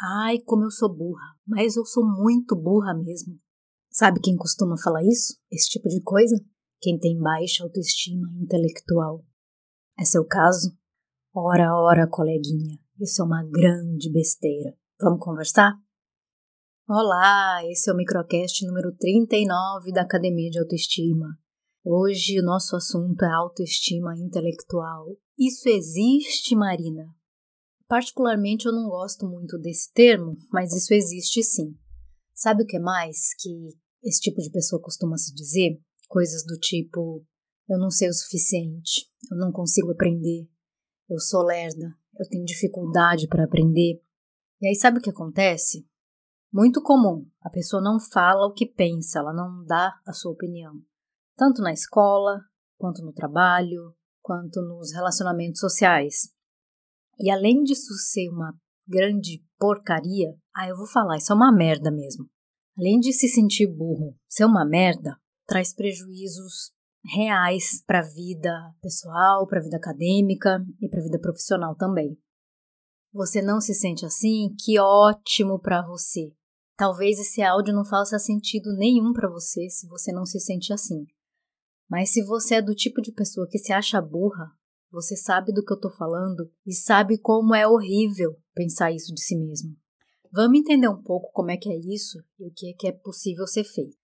Ai, como eu sou burra, mas eu sou muito burra mesmo. Sabe quem costuma falar isso? Esse tipo de coisa? Quem tem baixa autoestima intelectual. É seu caso? Ora, ora, coleguinha, isso é uma grande besteira. Vamos conversar? Olá, esse é o microcast número 39 da Academia de Autoestima. Hoje o nosso assunto é autoestima intelectual. Isso existe, Marina? Particularmente eu não gosto muito desse termo, mas isso existe sim. Sabe o que mais que esse tipo de pessoa costuma se dizer? Coisas do tipo: eu não sei o suficiente, eu não consigo aprender, eu sou lerda, eu tenho dificuldade para aprender. E aí sabe o que acontece? Muito comum, a pessoa não fala o que pensa, ela não dá a sua opinião. Tanto na escola, quanto no trabalho, quanto nos relacionamentos sociais. E além disso ser uma grande porcaria, ah, eu vou falar, isso é uma merda mesmo. Além de se sentir burro, ser uma merda, traz prejuízos reais para a vida pessoal, para a vida acadêmica e para a vida profissional também. Você não se sente assim? Que ótimo para você. Talvez esse áudio não faça sentido nenhum para você se você não se sente assim. Mas se você é do tipo de pessoa que se acha burra, você sabe do que eu tô falando e sabe como é horrível pensar isso de si mesmo. Vamos entender um pouco como é que é isso e o que é que é possível ser feito.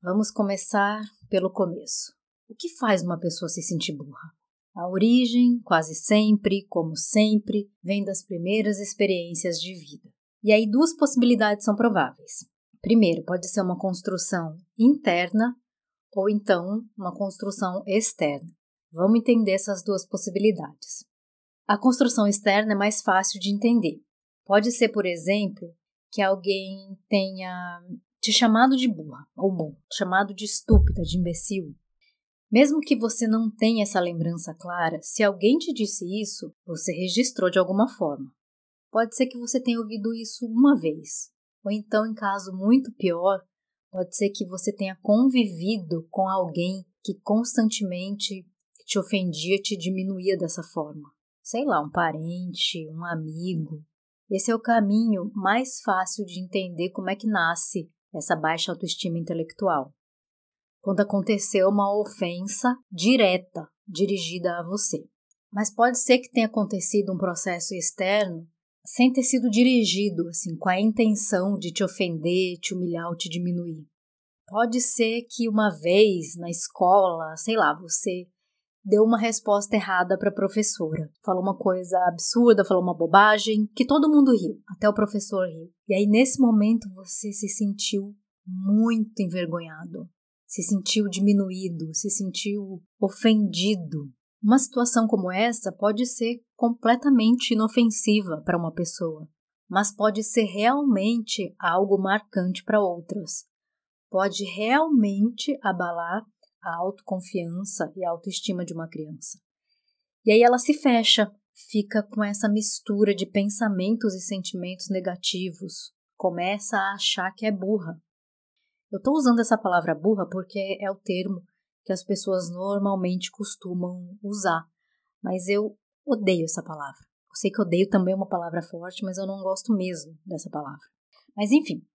Vamos começar pelo começo. O que faz uma pessoa se sentir burra? A origem, quase sempre, como sempre, vem das primeiras experiências de vida. E aí duas possibilidades são prováveis. Primeiro, pode ser uma construção interna ou então uma construção externa. Vamos entender essas duas possibilidades. A construção externa é mais fácil de entender. Pode ser, por exemplo, que alguém tenha te chamado de burra, ou bom, chamado de estúpida, de imbecil. Mesmo que você não tenha essa lembrança clara, se alguém te disse isso, você registrou de alguma forma. Pode ser que você tenha ouvido isso uma vez, ou então, em caso muito pior, pode ser que você tenha convivido com alguém que constantemente te ofendia, te diminuía dessa forma. Sei lá, um parente, um amigo. Esse é o caminho mais fácil de entender como é que nasce essa baixa autoestima intelectual. Quando aconteceu uma ofensa direta dirigida a você. Mas pode ser que tenha acontecido um processo externo sem ter sido dirigido, assim, com a intenção de te ofender, te humilhar ou te diminuir. Pode ser que uma vez na escola, sei lá, você deu uma resposta errada para a professora. Falou uma coisa absurda, falou uma bobagem, que todo mundo riu, até o professor riu. E aí, nesse momento, você se sentiu muito envergonhado, se sentiu diminuído, se sentiu ofendido. Uma situação como essa pode ser completamente inofensiva para uma pessoa, mas pode ser realmente algo marcante para outras. Pode realmente abalar a autoconfiança e a autoestima de uma criança. E aí ela se fecha, fica com essa mistura de pensamentos e sentimentos negativos, começa a achar que é burra. Eu estou usando essa palavra burra porque é o termo que as pessoas normalmente costumam usar, mas eu odeio essa palavra. Eu sei que odeio também é uma palavra forte, mas eu não gosto mesmo dessa palavra. Mas enfim,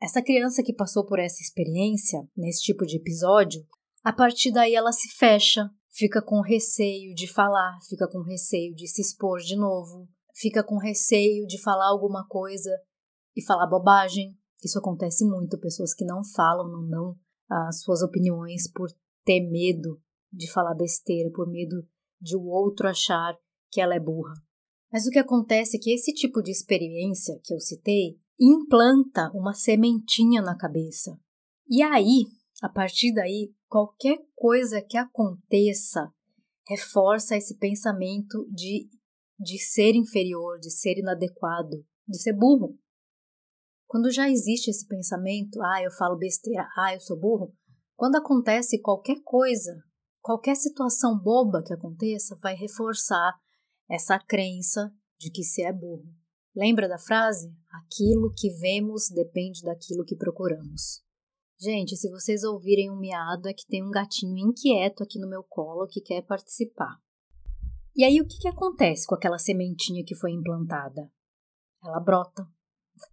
essa criança que passou por essa experiência, nesse tipo de episódio, a partir daí ela se fecha, fica com receio de falar, fica com receio de se expor de novo, fica com receio de falar alguma coisa e falar bobagem. Isso acontece muito, pessoas que não falam, não dão as suas opiniões por ter medo de falar besteira, por medo de o outro achar que ela é burra. Mas o que acontece é que esse tipo de experiência que eu citei implanta uma sementinha na cabeça. E aí, a partir daí, qualquer coisa que aconteça reforça esse pensamento de, de ser inferior, de ser inadequado, de ser burro. Quando já existe esse pensamento, ah, eu falo besteira, ah, eu sou burro, quando acontece qualquer coisa, qualquer situação boba que aconteça, vai reforçar essa crença de que se é burro. Lembra da frase? Aquilo que vemos depende daquilo que procuramos. Gente, se vocês ouvirem um miado, é que tem um gatinho inquieto aqui no meu colo que quer participar. E aí, o que, que acontece com aquela sementinha que foi implantada? ela brota,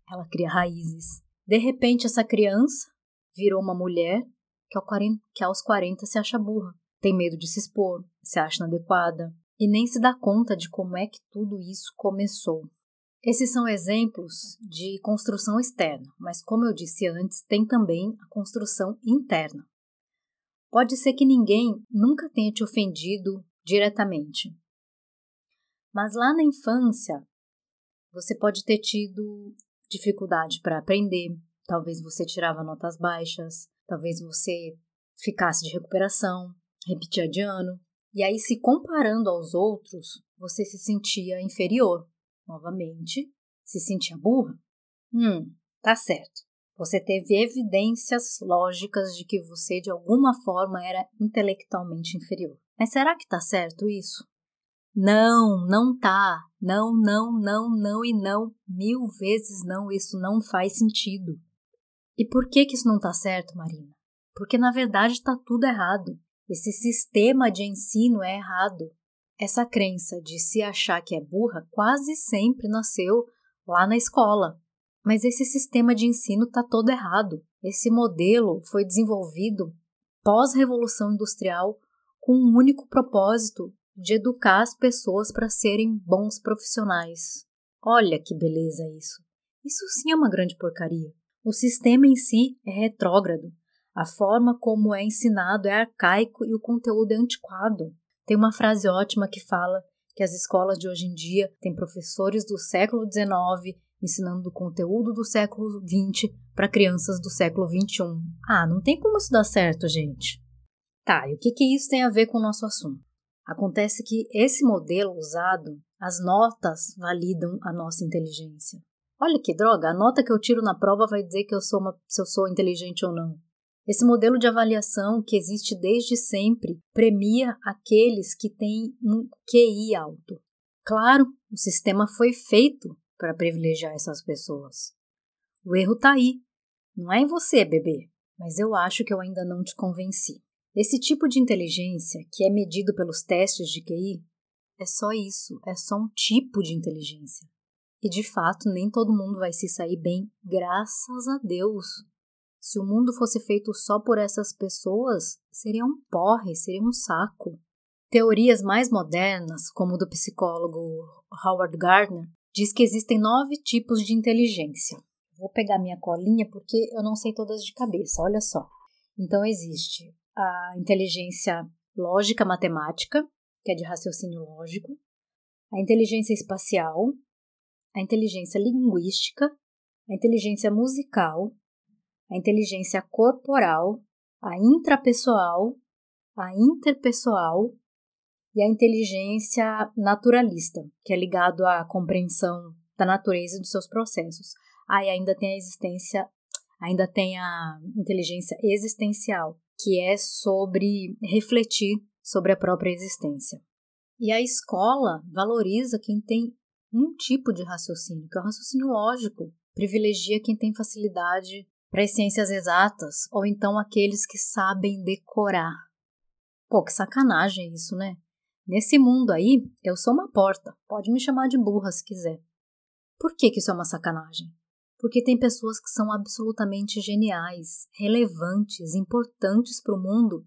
ela cria raízes. De repente, essa criança virou uma mulher que, ao 40, que aos 40 se acha burra, tem medo de se expor, se acha inadequada e nem se dá conta de como é que tudo isso começou. Esses são exemplos de construção externa, mas como eu disse antes, tem também a construção interna. Pode ser que ninguém nunca tenha te ofendido diretamente. Mas lá na infância, você pode ter tido dificuldade para aprender, talvez você tirava notas baixas, talvez você ficasse de recuperação, repetia de ano, e aí se comparando aos outros, você se sentia inferior. Novamente, se sentia burra. Hum, tá certo. Você teve evidências lógicas de que você de alguma forma era intelectualmente inferior. Mas será que tá certo isso? Não, não tá. Não, não, não, não e não. Mil vezes não. Isso não faz sentido. E por que que isso não tá certo, Marina? Porque na verdade tá tudo errado. Esse sistema de ensino é errado. Essa crença de se achar que é burra quase sempre nasceu lá na escola. Mas esse sistema de ensino está todo errado. Esse modelo foi desenvolvido pós-revolução industrial com um único propósito de educar as pessoas para serem bons profissionais. Olha que beleza isso. Isso sim é uma grande porcaria. O sistema em si é retrógrado. A forma como é ensinado é arcaico e o conteúdo é antiquado. Tem uma frase ótima que fala que as escolas de hoje em dia têm professores do século XIX ensinando o conteúdo do século XX para crianças do século XXI. Ah, não tem como isso dar certo, gente. Tá, e o que, que isso tem a ver com o nosso assunto? Acontece que esse modelo usado, as notas validam a nossa inteligência. Olha que droga, a nota que eu tiro na prova vai dizer que eu sou uma, se eu sou inteligente ou não. Esse modelo de avaliação que existe desde sempre premia aqueles que têm um QI alto. Claro, o sistema foi feito para privilegiar essas pessoas. O erro está aí. Não é em você, bebê, mas eu acho que eu ainda não te convenci. Esse tipo de inteligência, que é medido pelos testes de QI, é só isso, é só um tipo de inteligência. E de fato, nem todo mundo vai se sair bem, graças a Deus. Se o mundo fosse feito só por essas pessoas, seria um porre, seria um saco. Teorias mais modernas, como do psicólogo Howard Gardner, diz que existem nove tipos de inteligência. Vou pegar minha colinha porque eu não sei todas de cabeça, olha só. Então existe a inteligência lógica matemática, que é de raciocínio lógico, a inteligência espacial, a inteligência linguística, a inteligência musical, a inteligência corporal, a intrapessoal, a interpessoal e a inteligência naturalista, que é ligado à compreensão da natureza e dos seus processos. Ah, e ainda tem a existência, ainda tem a inteligência existencial, que é sobre refletir sobre a própria existência. E a escola valoriza quem tem um tipo de raciocínio, que é o raciocínio lógico, privilegia quem tem facilidade para as ciências exatas ou então aqueles que sabem decorar. Pô, que sacanagem isso, né? Nesse mundo aí, eu sou uma porta, pode me chamar de burra se quiser. Por que, que isso é uma sacanagem? Porque tem pessoas que são absolutamente geniais, relevantes, importantes para o mundo,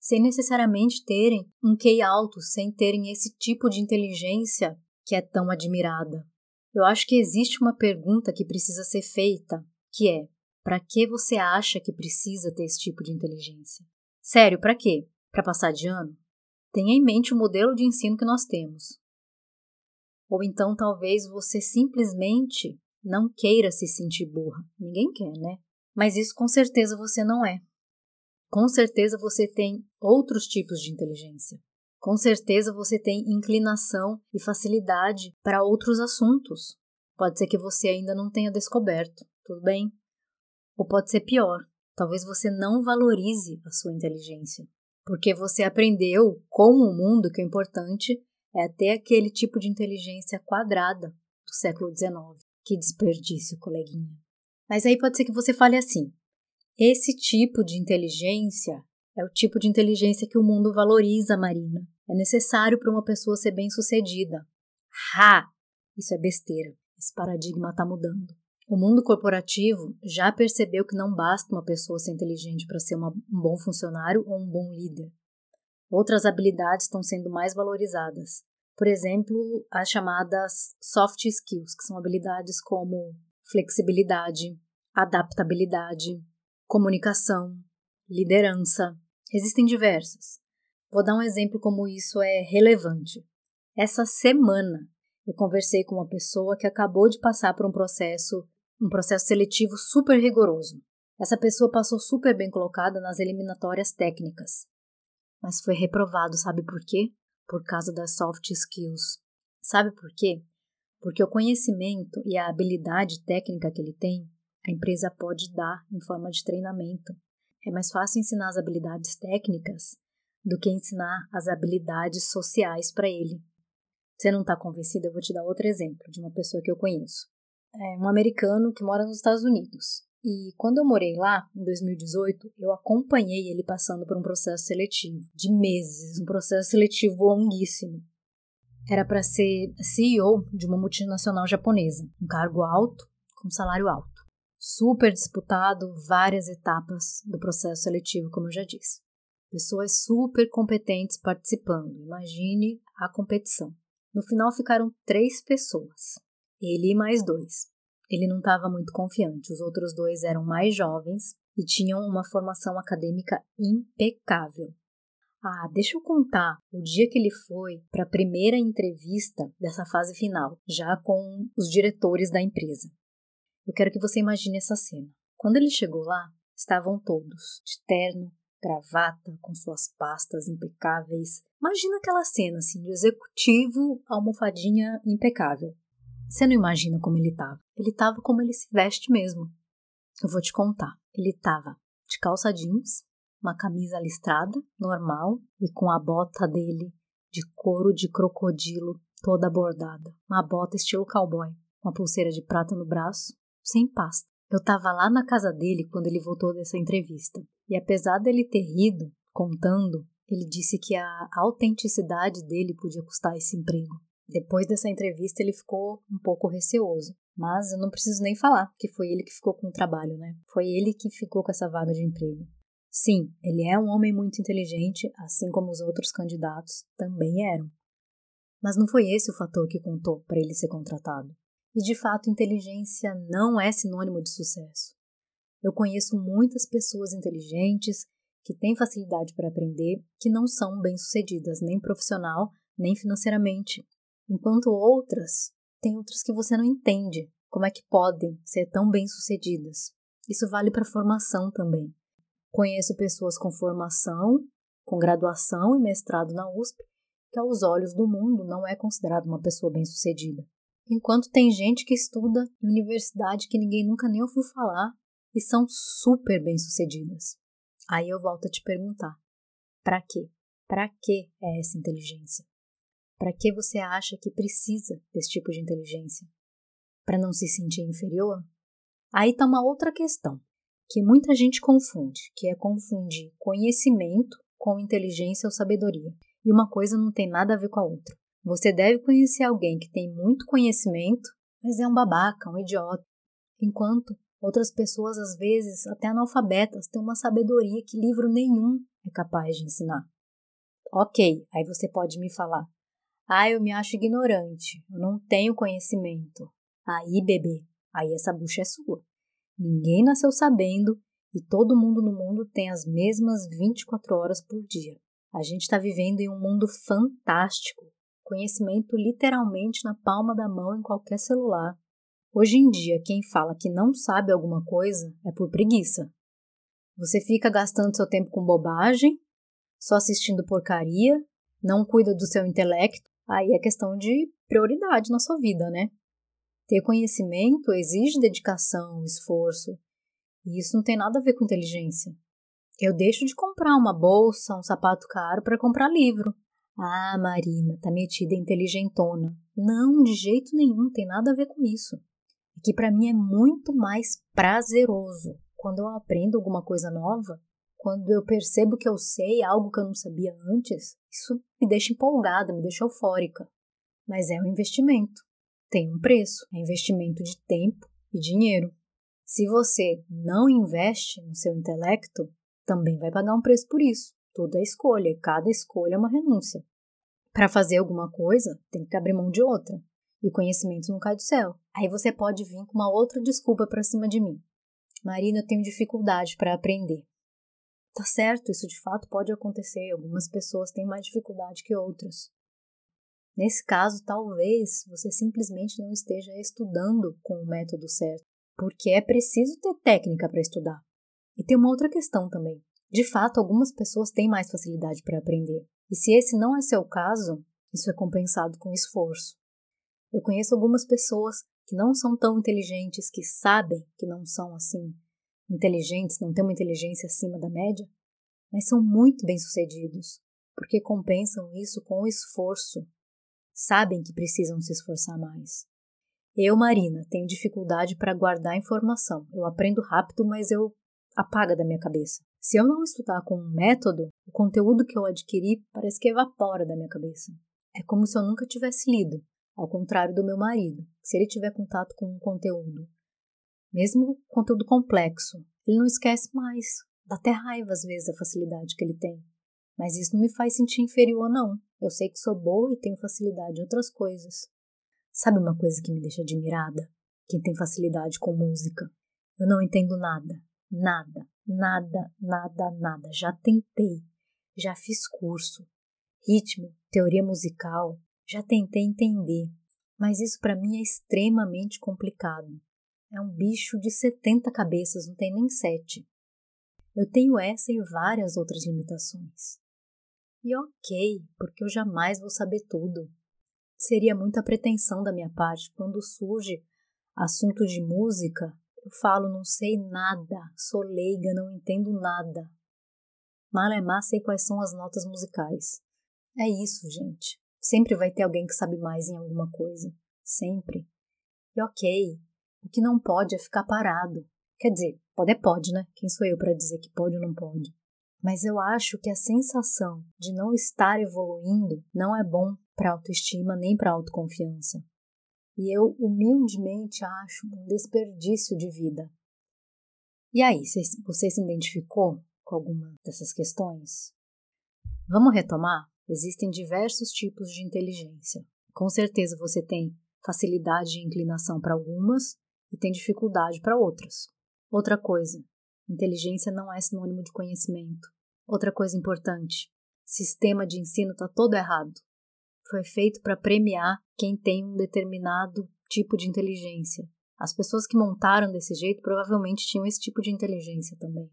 sem necessariamente terem um QI alto, sem terem esse tipo de inteligência que é tão admirada. Eu acho que existe uma pergunta que precisa ser feita, que é: para que você acha que precisa ter esse tipo de inteligência? Sério, para quê? Para passar de ano? Tenha em mente o modelo de ensino que nós temos. Ou então talvez você simplesmente não queira se sentir burra. Ninguém quer, né? Mas isso com certeza você não é. Com certeza você tem outros tipos de inteligência. Com certeza você tem inclinação e facilidade para outros assuntos. Pode ser que você ainda não tenha descoberto, tudo bem? Ou pode ser pior, talvez você não valorize a sua inteligência, porque você aprendeu com o mundo que o importante é ter aquele tipo de inteligência quadrada do século XIX. Que desperdício, coleguinha. Mas aí pode ser que você fale assim: esse tipo de inteligência é o tipo de inteligência que o mundo valoriza, Marina. É necessário para uma pessoa ser bem-sucedida. Ha! Isso é besteira. Esse paradigma está mudando. O mundo corporativo já percebeu que não basta uma pessoa ser inteligente para ser uma, um bom funcionário ou um bom líder. Outras habilidades estão sendo mais valorizadas. Por exemplo, as chamadas soft skills, que são habilidades como flexibilidade, adaptabilidade, comunicação, liderança. Existem diversas. Vou dar um exemplo como isso é relevante. Essa semana eu conversei com uma pessoa que acabou de passar por um processo um processo seletivo super rigoroso. Essa pessoa passou super bem colocada nas eliminatórias técnicas, mas foi reprovado, sabe por quê? Por causa das soft skills. Sabe por quê? Porque o conhecimento e a habilidade técnica que ele tem, a empresa pode dar em forma de treinamento. É mais fácil ensinar as habilidades técnicas do que ensinar as habilidades sociais para ele. Você não está convencido? Eu vou te dar outro exemplo de uma pessoa que eu conheço é um americano que mora nos Estados Unidos. E quando eu morei lá, em 2018, eu acompanhei ele passando por um processo seletivo de meses, um processo seletivo longuíssimo. Era para ser CEO de uma multinacional japonesa, um cargo alto, com salário alto. Super disputado, várias etapas do processo seletivo, como eu já disse. Pessoas super competentes participando, imagine a competição. No final ficaram três pessoas. Ele e mais dois. Ele não estava muito confiante. Os outros dois eram mais jovens e tinham uma formação acadêmica impecável. Ah, deixa eu contar o dia que ele foi para a primeira entrevista dessa fase final, já com os diretores da empresa. Eu quero que você imagine essa cena. Quando ele chegou lá, estavam todos de terno, gravata, com suas pastas impecáveis. Imagina aquela cena assim, de executivo, almofadinha impecável. Você não imagina como ele estava. Ele estava como ele se veste mesmo. Eu vou te contar. Ele estava de calça jeans, uma camisa listrada, normal, e com a bota dele de couro de crocodilo toda bordada. Uma bota estilo cowboy, uma pulseira de prata no braço, sem pasta. Eu estava lá na casa dele quando ele voltou dessa entrevista. E apesar dele ter rido, contando, ele disse que a autenticidade dele podia custar esse emprego. Depois dessa entrevista, ele ficou um pouco receoso. Mas eu não preciso nem falar que foi ele que ficou com o trabalho, né? Foi ele que ficou com essa vaga de emprego. Sim, ele é um homem muito inteligente, assim como os outros candidatos também eram. Mas não foi esse o fator que contou para ele ser contratado. E de fato, inteligência não é sinônimo de sucesso. Eu conheço muitas pessoas inteligentes que têm facilidade para aprender que não são bem-sucedidas nem profissional nem financeiramente enquanto outras tem outras que você não entende como é que podem ser tão bem-sucedidas. Isso vale para formação também. Conheço pessoas com formação, com graduação e mestrado na USP, que aos olhos do mundo não é considerada uma pessoa bem-sucedida. Enquanto tem gente que estuda em universidade que ninguém nunca nem ouviu falar e são super bem-sucedidas. Aí eu volto a te perguntar: para quê? Para que é essa inteligência? Para que você acha que precisa desse tipo de inteligência? Para não se sentir inferior? Aí está uma outra questão, que muita gente confunde, que é confundir conhecimento com inteligência ou sabedoria. E uma coisa não tem nada a ver com a outra. Você deve conhecer alguém que tem muito conhecimento, mas é um babaca, um idiota. Enquanto outras pessoas, às vezes, até analfabetas, têm uma sabedoria que livro nenhum é capaz de ensinar. Ok, aí você pode me falar, ah, eu me acho ignorante, eu não tenho conhecimento. Aí, bebê, aí essa bucha é sua. Ninguém nasceu sabendo e todo mundo no mundo tem as mesmas 24 horas por dia. A gente está vivendo em um mundo fantástico. Conhecimento literalmente na palma da mão em qualquer celular. Hoje em dia, quem fala que não sabe alguma coisa é por preguiça. Você fica gastando seu tempo com bobagem, só assistindo porcaria, não cuida do seu intelecto Aí é questão de prioridade na sua vida, né? Ter conhecimento exige dedicação, esforço. E isso não tem nada a ver com inteligência. Eu deixo de comprar uma bolsa, um sapato caro para comprar livro. Ah, Marina, tá metida inteligentona. Não, de jeito nenhum, tem nada a ver com isso. É que para mim é muito mais prazeroso quando eu aprendo alguma coisa nova quando eu percebo que eu sei algo que eu não sabia antes, isso me deixa empolgada, me deixa eufórica. Mas é um investimento. tem um preço, é investimento de tempo e dinheiro. Se você não investe no seu intelecto, também vai pagar um preço por isso. É escolha, e cada escolha é uma renúncia. Para fazer alguma coisa, tem que abrir mão de outra. E o conhecimento não cai do céu. Aí você pode vir com uma outra desculpa para cima de mim. Marina, eu tenho dificuldade para aprender. Tá certo, isso de fato pode acontecer. Algumas pessoas têm mais dificuldade que outras. Nesse caso, talvez você simplesmente não esteja estudando com o método certo, porque é preciso ter técnica para estudar. E tem uma outra questão também. De fato, algumas pessoas têm mais facilidade para aprender. E se esse não é seu caso, isso é compensado com esforço. Eu conheço algumas pessoas que não são tão inteligentes, que sabem que não são assim inteligentes, não têm uma inteligência acima da média, mas são muito bem-sucedidos, porque compensam isso com esforço. Sabem que precisam se esforçar mais. Eu, Marina, tenho dificuldade para guardar informação. Eu aprendo rápido, mas eu apaga da minha cabeça. Se eu não estudar com um método, o conteúdo que eu adquiri parece que evapora da minha cabeça. É como se eu nunca tivesse lido, ao contrário do meu marido. Se ele tiver contato com um conteúdo, mesmo conteúdo complexo, ele não esquece mais. Dá até raiva às vezes da facilidade que ele tem. Mas isso não me faz sentir inferior, não. Eu sei que sou boa e tenho facilidade em outras coisas. Sabe uma coisa que me deixa admirada? Quem tem facilidade com música. Eu não entendo nada, Nada, nada, nada, nada. Já tentei, já fiz curso, ritmo, teoria musical, já tentei entender, mas isso para mim é extremamente complicado. É um bicho de 70 cabeças, não tem nem sete. Eu tenho essa e várias outras limitações. E ok, porque eu jamais vou saber tudo. Seria muita pretensão da minha parte quando surge assunto de música eu falo, não sei nada, sou leiga, não entendo nada. Malemar sei quais são as notas musicais. É isso, gente. Sempre vai ter alguém que sabe mais em alguma coisa. Sempre. E ok, o que não pode é ficar parado. Quer dizer, pode é pode, né? Quem sou eu para dizer que pode ou não pode? Mas eu acho que a sensação de não estar evoluindo não é bom para autoestima nem para autoconfiança e eu humildemente acho um desperdício de vida. E aí, você se identificou com alguma dessas questões? Vamos retomar? Existem diversos tipos de inteligência. Com certeza você tem facilidade de inclinação para algumas e tem dificuldade para outras. Outra coisa, inteligência não é sinônimo de conhecimento. Outra coisa importante, sistema de ensino está todo errado foi feito para premiar quem tem um determinado tipo de inteligência. As pessoas que montaram desse jeito provavelmente tinham esse tipo de inteligência também.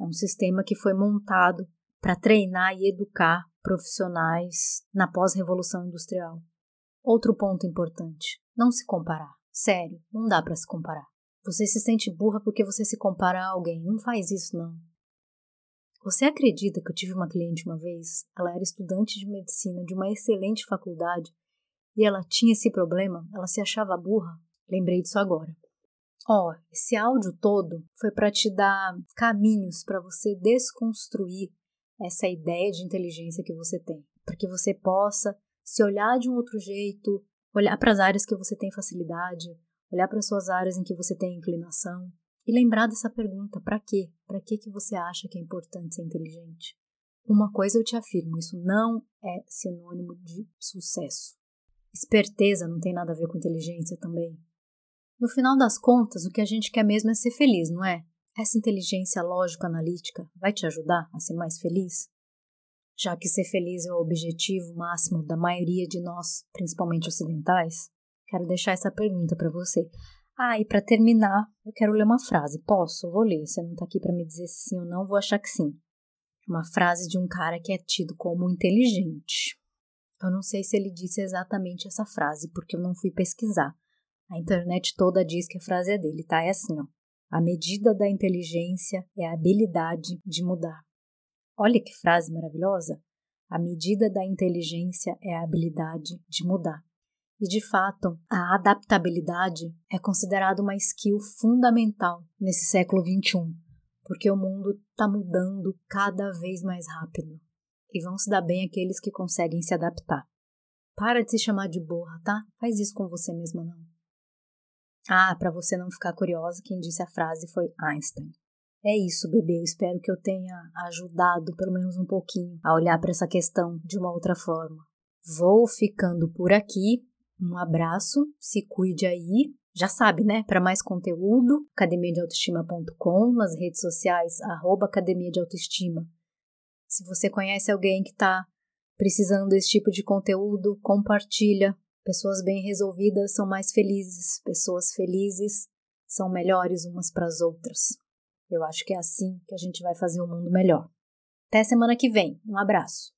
É um sistema que foi montado para treinar e educar profissionais na pós-revolução industrial. Outro ponto importante: não se comparar. Sério, não dá para se comparar. Você se sente burra porque você se compara a alguém. Não faz isso, não. Você acredita que eu tive uma cliente uma vez? Ela era estudante de medicina de uma excelente faculdade e ela tinha esse problema, ela se achava burra. Lembrei disso agora. Ó, oh, esse áudio todo foi para te dar caminhos para você desconstruir essa ideia de inteligência que você tem, para que você possa se olhar de um outro jeito, olhar para as áreas que você tem facilidade, olhar para suas áreas em que você tem inclinação e lembrar dessa pergunta: para quê? Para que que você acha que é importante ser inteligente? Uma coisa eu te afirmo, isso não é sinônimo de sucesso. Esperteza não tem nada a ver com inteligência também. No final das contas, o que a gente quer mesmo é ser feliz, não é? Essa inteligência lógico-analítica vai te ajudar a ser mais feliz? Já que ser feliz é o objetivo máximo da maioria de nós, principalmente ocidentais, quero deixar essa pergunta para você. Ah, e para terminar, eu quero ler uma frase. Posso? Vou ler. Você não está aqui para me dizer se sim ou não, vou achar que sim. Uma frase de um cara que é tido como inteligente. Eu não sei se ele disse exatamente essa frase, porque eu não fui pesquisar. A internet toda diz que a frase é dele, tá? É assim, ó. A medida da inteligência é a habilidade de mudar. Olha que frase maravilhosa! A medida da inteligência é a habilidade de mudar. E de fato, a adaptabilidade é considerada uma skill fundamental nesse século XXI, porque o mundo está mudando cada vez mais rápido e vão se dar bem aqueles que conseguem se adaptar. Para de se chamar de burra, tá? Faz isso com você mesma não. Ah, para você não ficar curiosa, quem disse a frase foi Einstein. É isso, bebê. Eu espero que eu tenha ajudado, pelo menos um pouquinho, a olhar para essa questão de uma outra forma. Vou ficando por aqui. Um abraço, se cuide aí. Já sabe, né? Para mais conteúdo, academiadeautoestima.com, nas redes sociais, arroba Academia de Autoestima. Se você conhece alguém que está precisando desse tipo de conteúdo, compartilha. Pessoas bem resolvidas são mais felizes, pessoas felizes são melhores umas para as outras. Eu acho que é assim que a gente vai fazer o um mundo melhor. Até semana que vem. Um abraço.